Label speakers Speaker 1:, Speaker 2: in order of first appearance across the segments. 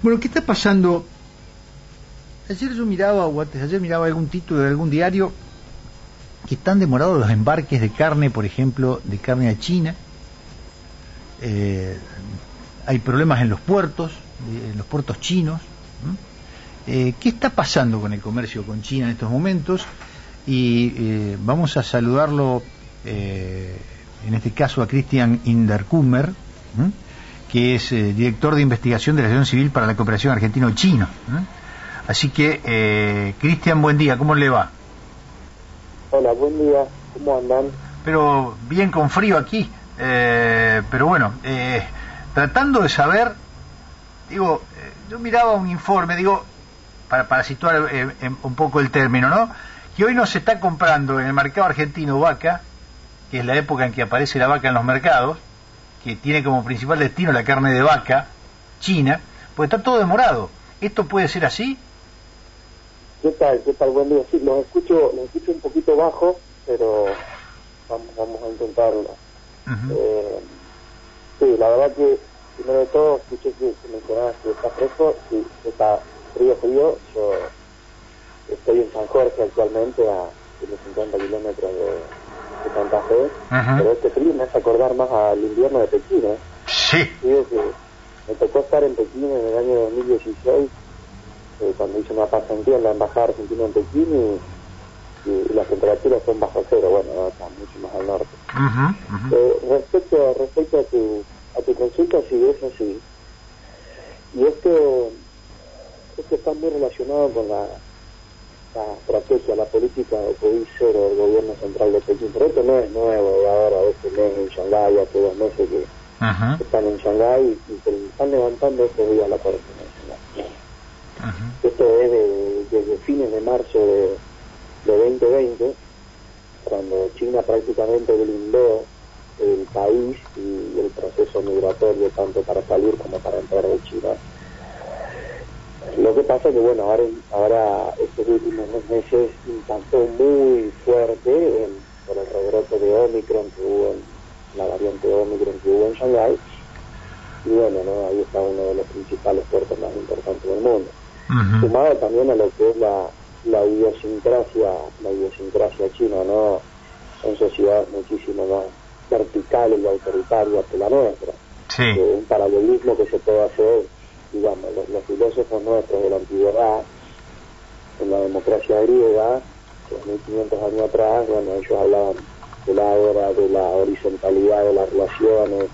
Speaker 1: Bueno, ¿qué está pasando? Ayer yo miraba, o antes ayer miraba algún título de algún diario que están demorados los embarques de carne, por ejemplo, de carne a China. Eh, hay problemas en los puertos, en los puertos chinos. Eh, ¿Qué está pasando con el comercio con China en estos momentos? Y eh, vamos a saludarlo, en este caso a Christian Inderkummer, que es director de investigación de la Asociación Civil para la Cooperación Argentino-Chino. Así que, Cristian, buen día, ¿cómo le va?
Speaker 2: Hola, buen día, ¿cómo andan?
Speaker 1: Pero bien con frío aquí, eh, pero bueno, eh, tratando de saber, digo, eh, yo miraba un informe, digo, para, para situar un poco el término, ¿no? Que hoy no se está comprando en el mercado argentino vaca, que es la época en que aparece la vaca en los mercados, que tiene como principal destino la carne de vaca china, pues está todo demorado. ¿Esto puede ser así?
Speaker 2: ¿Qué tal? ¿Qué tal? Buen día. Sí, los escucho, los escucho un poquito bajo, pero vamos, vamos a intentarlo. eh, sí, la verdad que, primero de todo, escuché que, mencionabas que está fresco, sí, está frío, frío. Yo estoy en San Jorge actualmente, a 50 kilómetros de, de, Santa Fe, pero este frío me hace acordar más al invierno de Pekín, ¿eh?
Speaker 1: Sí.
Speaker 2: Que me tocó estar en Pekín en el año 2016 eh, cuando hice una pasantía en la Embajada Argentina en Pekín y, las temperaturas son bajo cero, bueno, está mucho más al norte. Eh, respecto, respecto a tu, a tu consulta, sí, es así. Y esto, esto está muy relacionado con la, la estrategia, la política de cero del gobierno central de Pekín. Pero esto no es nuevo, de ahora, este mes en Shanghái, hace dos meses que están en Shanghái y, y están levantando estos días la cuarentena. Esto es desde fines de marzo de, 2020, cuando China prácticamente blindó el país y el proceso migratorio tanto para salir como para entrar de China. Lo que pasa es que, bueno, ahora, ahora estos últimos meses impactó muy fuerte por el rebrote de Omicron que hubo en la variante Omicron que hubo en Shanghái. Y bueno, ¿no? ahí está uno de los principales puertos más importantes del mundo sumado también a lo que es la, la idiosincrasia, la idiosincrasia china, ¿no? Son sociedades muchísimo más verticales y autoritarias que la nuestra. Eh, un paralelismo que se puede hacer, digamos, los, filósofos nuestros de la antigüedad, en la democracia griega, 1500 años atrás, bueno, ellos hablaban de la era de la horizontalidad de las relaciones,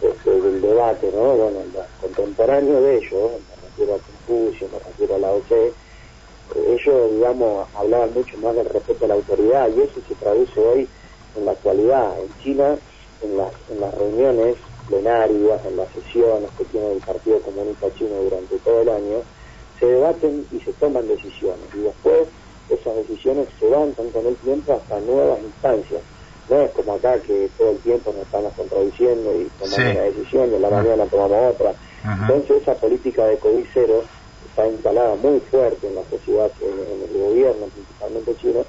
Speaker 2: este, del debate, ¿no? Bueno, contemporáneo de ellos, refiero a Confucio, me refiero a la OC, eh, ellos, digamos, hablaban mucho más del respeto a la autoridad y eso se traduce hoy en la actualidad. En China, en las, en las reuniones plenarias, en las sesiones que tiene el Partido Comunista Chino durante todo el año, se debaten y se toman decisiones y después esas decisiones se avanzan con el tiempo hasta nuevas instancias. No es como acá que todo el tiempo nos estamos contradiciendo y tomamos una decisión y en la mañana tomamos otra. Entonces esa política de COVID cero está instalada muy fuerte en la sociedad, en, el gobierno, principalmente chino,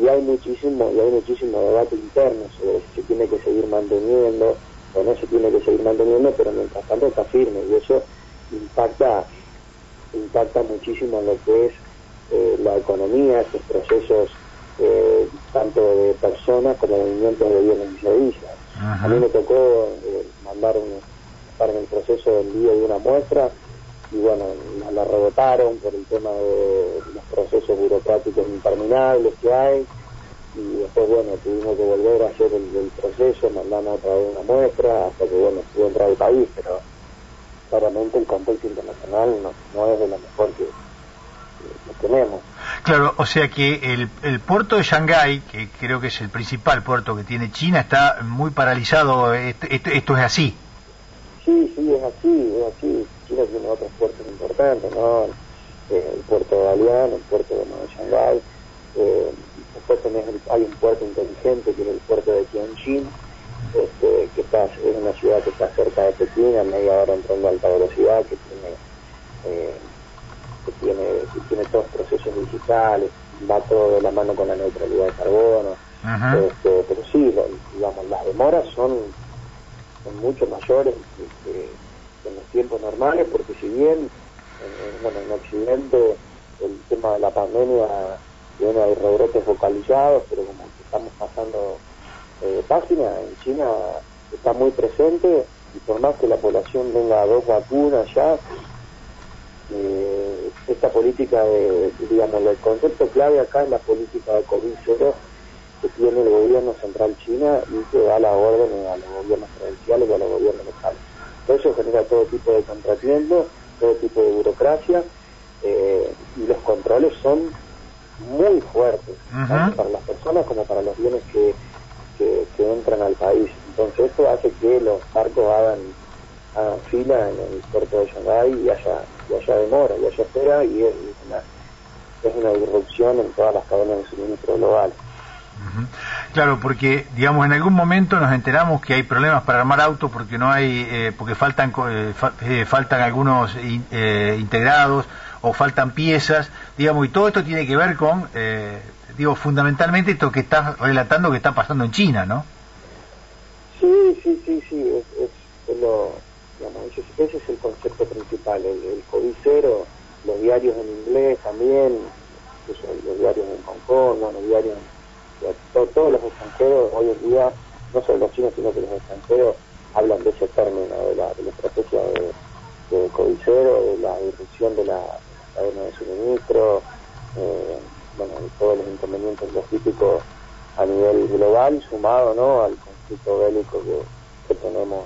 Speaker 2: y hay muchísimo, y hay muchísimo debate interno sobre si se tiene que seguir manteniendo o no se tiene que seguir manteniendo, pero mientras tanto está firme y eso impacta, impacta muchísimo en lo que es eh, la economía, estos procesos eh, tanto de personas como de movimientos de bienes y servicios. A mí me tocó eh, mandar un en el proceso de envío de una muestra y bueno, la, rebotaron por el tema de los procesos burocráticos interminables que hay y después bueno, tuvimos que volver a hacer el, proceso, mandamos otra vez una muestra hasta que bueno, pudo entrar al país, pero claramente el contexto internacional no, es de lo mejor que, tenemos.
Speaker 1: Claro, o sea que el, el puerto de Shanghái, que creo que es el principal puerto que tiene China, está muy paralizado. esto es así.
Speaker 2: Sí, sí, es así, es así. China tiene otros puertos importantes, ¿no? El puerto de Dalian, el puerto de Nueva Shanghái. Eh, también hay un puerto inteligente que es el puerto de Tianjin, este, que está, es una ciudad que está cerca de Pekín, a media hora entrando a alta velocidad, que tiene, eh, que tiene, que tiene todos procesos digitales, va todo de la mano con la neutralidad de carbono. Este, pero sí, digamos, las demoras son son mucho mayores que, en los tiempos normales, porque si bien bueno, en Occidente el tema de la pandemia tiene hay rebrotes focalizados, pero como estamos pasando eh, página, en China está muy presente y por más que la población tenga dos vacunas ya, eh, esta política de, digamos, el concepto clave acá es la política de COVID-0 que tiene el gobierno central china y que da la orden a los gobiernos provinciales y a los gobiernos locales. Eso genera todo tipo de contratiempos, todo tipo de burocracia eh, y los controles son muy fuertes, tanto para las personas como para los bienes que, que, entran al país. Entonces esto hace que los barcos hagan, fila en el puerto de Shanghái y haya, y haya demora, y haya espera, y es una, es una disrupción en todas las cadenas de suministro global.
Speaker 1: Claro, porque digamos en algún momento nos enteramos que hay problemas para armar autos porque no hay, eh, porque faltan eh, eh, faltan algunos integrados o faltan piezas, digamos, y todo esto tiene que ver con, digo, fundamentalmente esto que estás relatando que está pasando en China, ¿no?
Speaker 2: Sí, sí, sí, sí, es, lo, digamos, ese, es el concepto principal, el, el codicero, los diarios en inglés también, los diarios en Hong Kong, los diarios en todos los extranjeros hoy en día, no solo los chinos, sino que los extranjeros hablan de ese término, de la, de la estrategia de, de codicero, de la disrupción de la de suministro, eh, bueno, todos los inconvenientes logísticos a nivel global, sumado ¿no? al conflicto bélico que, tenemos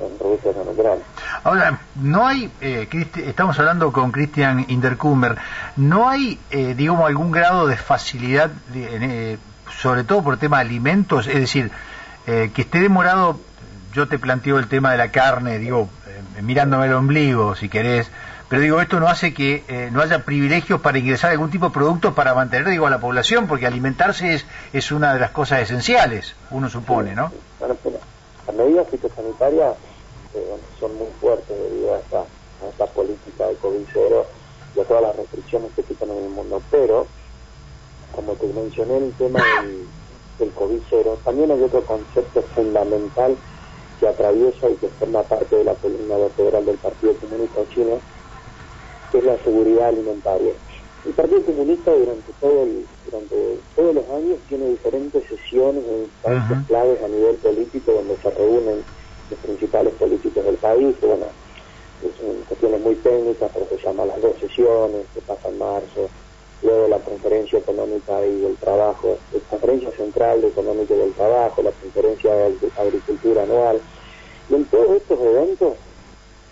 Speaker 2: en, en Rusia con Ucrania.
Speaker 1: Ahora, no hay, eh, estamos hablando con Christian Interkummer, no hay, eh, digamos, algún grado de facilidad, eh, sobre todo por tema de alimentos, es decir, que esté demorado, yo te planteo el tema de la carne, digo, mirándome el ombligo, si querés, pero digo, esto no hace que no haya privilegios para ingresar algún tipo de producto para mantener, digo, a la población, porque alimentarse es, es una de las cosas esenciales, uno supone, ¿no?
Speaker 2: Bueno, la medida fitosanitaria son muy fuertes debido a esta, esta política de COVID-0 y a todas las restricciones que existen en el mundo. Pero, como te mencioné, el tema del, del COVID-0, también hay otro concepto fundamental que atraviesa y que forma parte de la columna vertebral del Partido Comunista Chino, que es la seguridad alimentaria. El Partido Comunista durante todo el, durante todos los años tiene diferentes sesiones en instancias claves a nivel político donde se reúnen los principales políticos del país, bueno, son cuestiones muy técnicas, pero se llaman las dos sesiones, que pasa en marzo, luego la conferencia económica y del trabajo, la conferencia central de económica y del trabajo, la conferencia de agricultura anual, y en todos estos eventos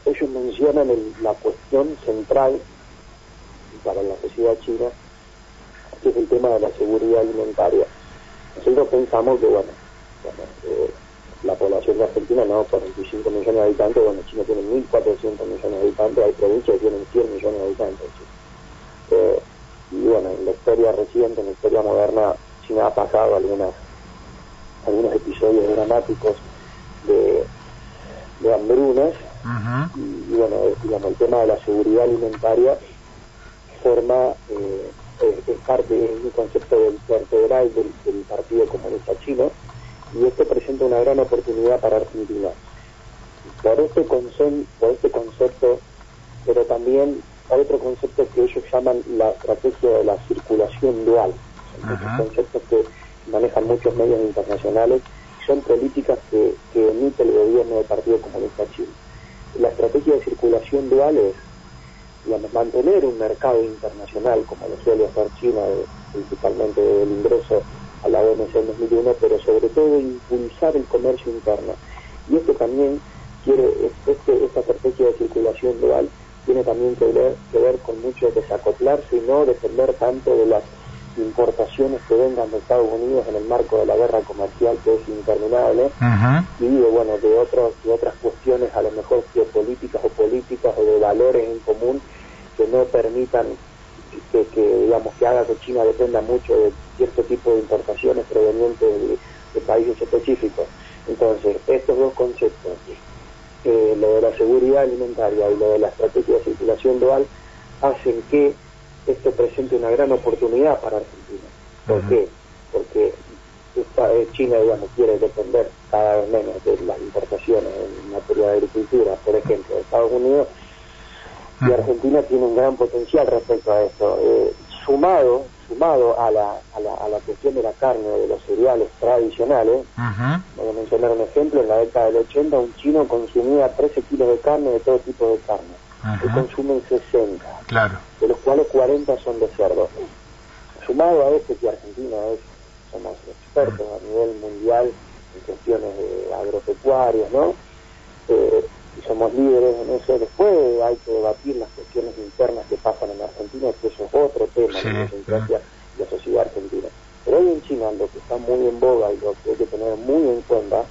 Speaker 2: ellos mencionan la cuestión central para la sociedad china, que es el tema de la seguridad alimentaria. Nosotros pensamos que, bueno, eh, la población de Argentina no, 45 millones de habitantes, bueno, China tiene 1.400 millones de habitantes, hay provincias que tienen 100 millones de habitantes. Eh, y bueno, en la historia reciente, en la historia moderna, China ha pasado algunos episodios dramáticos de hambrunas, y, bueno, digamos, el tema de la seguridad alimentaria forma, eh, es, parte, de un concepto del vertebral del, del Partido Comunista Chino, y esto presenta una gran oportunidad para Argentina. Por este, por este concepto, pero también otro concepto que ellos llaman la estrategia de la circulación dual. Son conceptos que manejan muchos medios internacionales, son políticas que, emite el gobierno del Partido Comunista Chino. La estrategia de circulación dual es mantener un mercado internacional como lo suele hacer China, principalmente del ingreso a la OMC en 2001, pero sobre todo impulsar el comercio interno. Y esto también quiere, este, esta estrategia de circulación global tiene también que ver, que ver con mucho desacoplarse y no depender tanto de las importaciones que vengan de Estados Unidos en el marco de la guerra comercial que es interminable y de bueno de otros de otras cuestiones a lo mejor geopolíticas o políticas o de valores en común que no permitan que, digamos que haga que China dependa mucho de cierto tipo de importaciones provenientes de, países específicos. Entonces, estos dos conceptos, eh, lo de la seguridad alimentaria y lo de la estrategia de circulación dual, hacen que esto presente una gran oportunidad para Argentina. ¿Por qué? Porque eh, China, digamos, quiere depender cada vez menos de las importaciones en materia de agricultura, por ejemplo, de Estados Unidos, y Argentina tiene un gran potencial respecto a esto. Eh, sumado sumado a la, a, la, a la cuestión de la carne de los cereales tradicionales, voy a mencionar un ejemplo, en la década del 80 un chino consumía 13 kilos de carne de todo tipo de carne, y consumen 60,
Speaker 1: claro.
Speaker 2: de los cuales 40 son de cerdo. Sumado a esto que Argentina es, somos expertos a nivel mundial en cuestiones agropecuarias, ¿no? Eh, y somos líderes en eso. Después hay que debatir las cuestiones internas que pasan en Argentina, que eso es otro tema, de la la sociedad argentina. Pero hoy en China lo que está muy en boga y lo que hay que tener muy en cuenta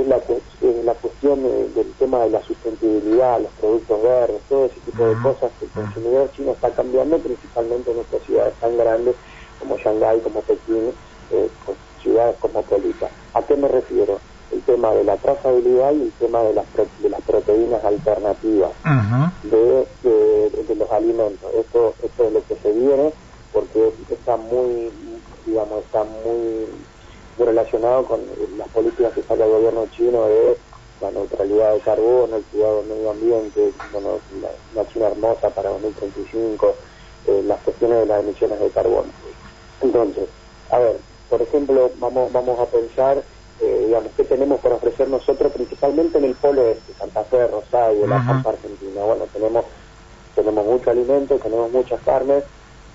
Speaker 2: es la, la cuestión del tema de la sustentabilidad, los productos verdes, todo ese tipo de cosas que el consumidor chino está cambiando, principalmente en estas ciudades tan grandes como Shanghái, como Pekín, eh, ciudades cosmopolitas. ¿A qué me refiero? el tema de la trazabilidad y el tema de las, de las proteínas alternativas de, de, los alimentos. Esto, esto es lo que se viene porque está muy, digamos, está muy relacionado con las políticas que saca el gobierno chino de la neutralidad de carbono, el cuidado del medio ambiente, bueno, la, una China hermosa para 2035, eh, las cuestiones de las emisiones de carbono. Entonces, a ver, por ejemplo, vamos, vamos a pensar eh, digamos, qué tenemos para ofrecer nosotros, principalmente en el polo este, Santa Fe, Rosario, la Pampa Argentina. Bueno, tenemos, tenemos mucho alimento, tenemos muchas carnes,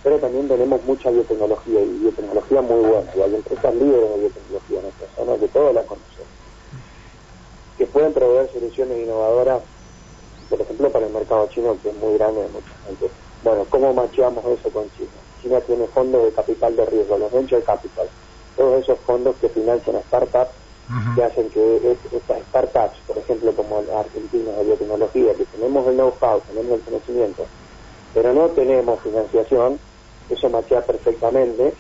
Speaker 2: pero también tenemos mucha biotecnología y biotecnología muy buena. Y hay empresas líderes de biotecnología en esta zona que todos la conocen, que pueden proveer soluciones innovadoras, por ejemplo, para el mercado chino, que es muy grande de mucha gente. Bueno, ¿cómo macheamos eso con China? China tiene fondos de capital de riesgo, los venture capital todos esos fondos que financian a startups, que hacen que estas startups, por ejemplo, como Argentina de biotecnología, que tenemos el know-how, tenemos el conocimiento, pero no tenemos financiación, eso machea perfectamente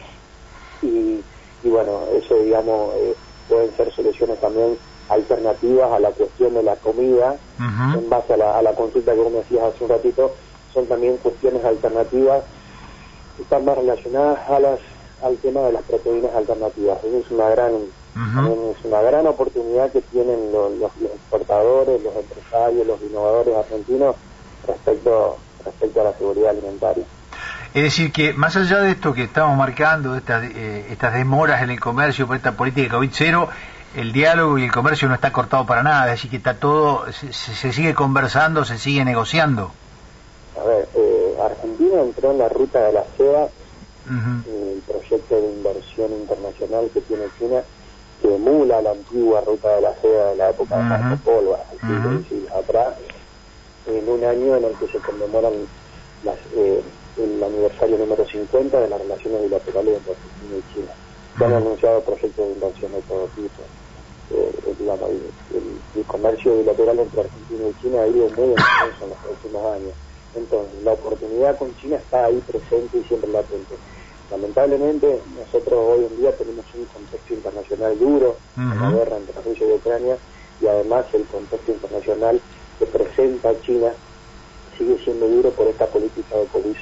Speaker 2: y, bueno, eso digamos eh, pueden ser soluciones también alternativas a la cuestión de la comida, en base a la, a la consulta que vos me decías hace un ratito, son también cuestiones alternativas que están más relacionadas a las al tema de las proteínas alternativas. es una gran es una gran oportunidad que tienen los, los, exportadores, los empresarios, los innovadores argentinos respecto respecto a la seguridad alimentaria.
Speaker 1: Es decir, que más allá de esto que estamos marcando, estas, eh, estas demoras en el comercio por esta política de COVID-0, el diálogo y el comercio no está cortado para nada, es decir, que está todo, se, se sigue conversando, se sigue negociando.
Speaker 2: A ver, eh, Argentina entró en la ruta de la seda el proyecto de inversión internacional que tiene China, que emula la antigua ruta de la seda de la época de Marco Polo, atrás, en un año en el que se conmemoran las, eh, el aniversario número 50 de las relaciones bilaterales entre Argentina y China. Se han anunciado proyectos de inversión de todo tipo. Eh, digamos, el, comercio bilateral entre Argentina y China ha ido muy intenso en los últimos años. Entonces, la oportunidad con China está ahí presente y siempre latente. Lamentablemente, nosotros hoy en día tenemos un contexto internacional duro, en la guerra entre Rusia y Ucrania, y además el contexto internacional que presenta China sigue siendo duro por esta política de covid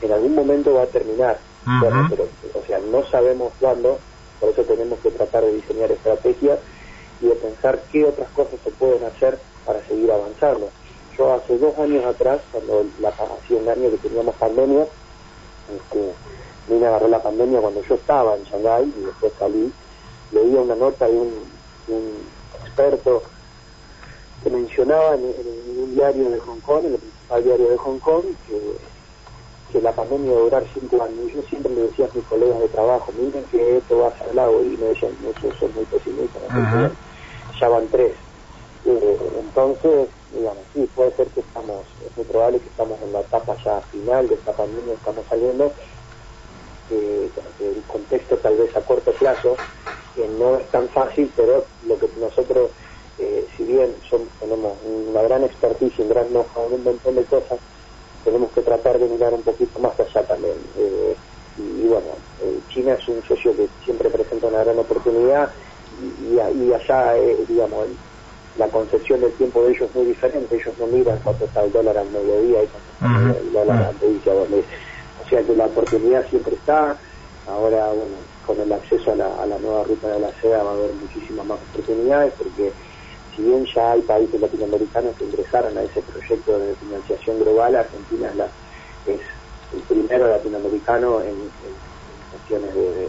Speaker 2: En algún momento va a terminar, o sea, no sabemos cuándo, por eso tenemos que tratar de diseñar estrategias y de pensar qué otras cosas se pueden hacer para seguir avanzando. Yo hace dos años atrás, cuando la, hacía un año que teníamos pandemia, este, me agarró la pandemia cuando yo estaba en Shanghái y después salí, leía una nota de un, experto que mencionaba en, un diario de Hong Kong, en el principal diario de Hong Kong, que, que la pandemia iba a durar cinco años. Yo siempre le decía a mis colegas de trabajo, miren que esto va a ser largo, y me decían, eso son muy pesimistas, ya van tres. Eh, entonces, digamos, sí, puede ser que estamos, es muy probable que estamos en la etapa ya final de esta pandemia, estamos saliendo, que, el contexto tal vez a corto plazo que no es tan fácil, pero lo que nosotros, eh, si bien son, tenemos una gran expertise, un gran know-how, un montón de cosas, tenemos que tratar de mirar un poquito más allá también. Eh, y, bueno, eh, China es un socio que siempre presenta una gran oportunidad y, y, allá, digamos, la concepción del tiempo de ellos es muy diferente. Ellos no miran cuánto está el dólar al mediodía y cuánto está el dólar mediodía, o sea que la oportunidad siempre está. Ahora, bueno, con el acceso a la, nueva ruta de la seda va a haber muchísimas más oportunidades porque si bien ya hay países latinoamericanos que ingresaron a ese proyecto de financiación global, Argentina es, la, es el primero latinoamericano en, cuestiones de,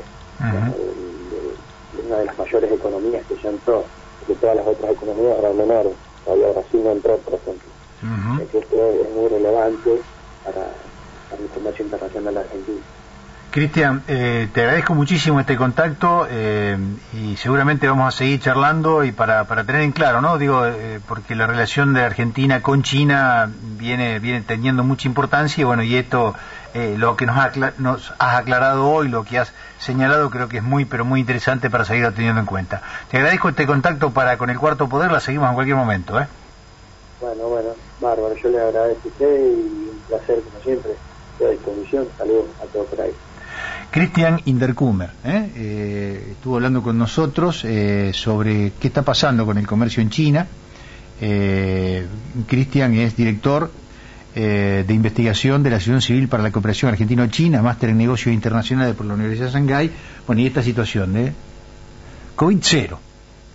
Speaker 2: una de las mayores economías que ya entró, que todas las otras economías eran menores, todavía Brasil no entró, por ejemplo. esto es muy relevante para, para el comercio internacional argentino.
Speaker 1: Cristian, eh, te agradezco muchísimo este contacto eh, y seguramente vamos a seguir charlando y para, para tener en claro, ¿no? Digo, eh, porque la relación de Argentina con China viene, viene teniendo mucha importancia y bueno, y esto, lo que nos, has aclarado hoy, lo que has señalado, creo que es muy, pero muy interesante para seguir teniendo en cuenta. Te agradezco este contacto para con el Cuarto Poder, la seguimos en cualquier momento, ¿eh?
Speaker 2: Bueno, bueno, bárbaro, yo le agradezco a usted y un placer como siempre, estoy a disposición, saludos a todos por ahí.
Speaker 1: Cristian Inderkumer ¿eh? Eh, estuvo hablando con nosotros eh, sobre qué está pasando con el comercio en China. Cristian es director de investigación de la Asociación Civil para la Cooperación Argentino-China, máster en negocios internacionales por la Universidad de Shanghái. Bueno, y esta situación de COVID-0,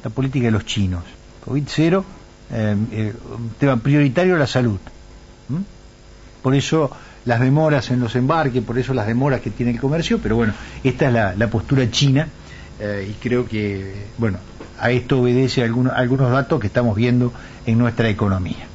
Speaker 1: la política de los chinos. COVID-0, un tema prioritario la salud. Por eso las demoras en los embarques, por eso las demoras que tiene el comercio, pero bueno, esta es la, postura china eh, y creo que, bueno, a esto obedece algunos, algunos datos que estamos viendo en nuestra economía.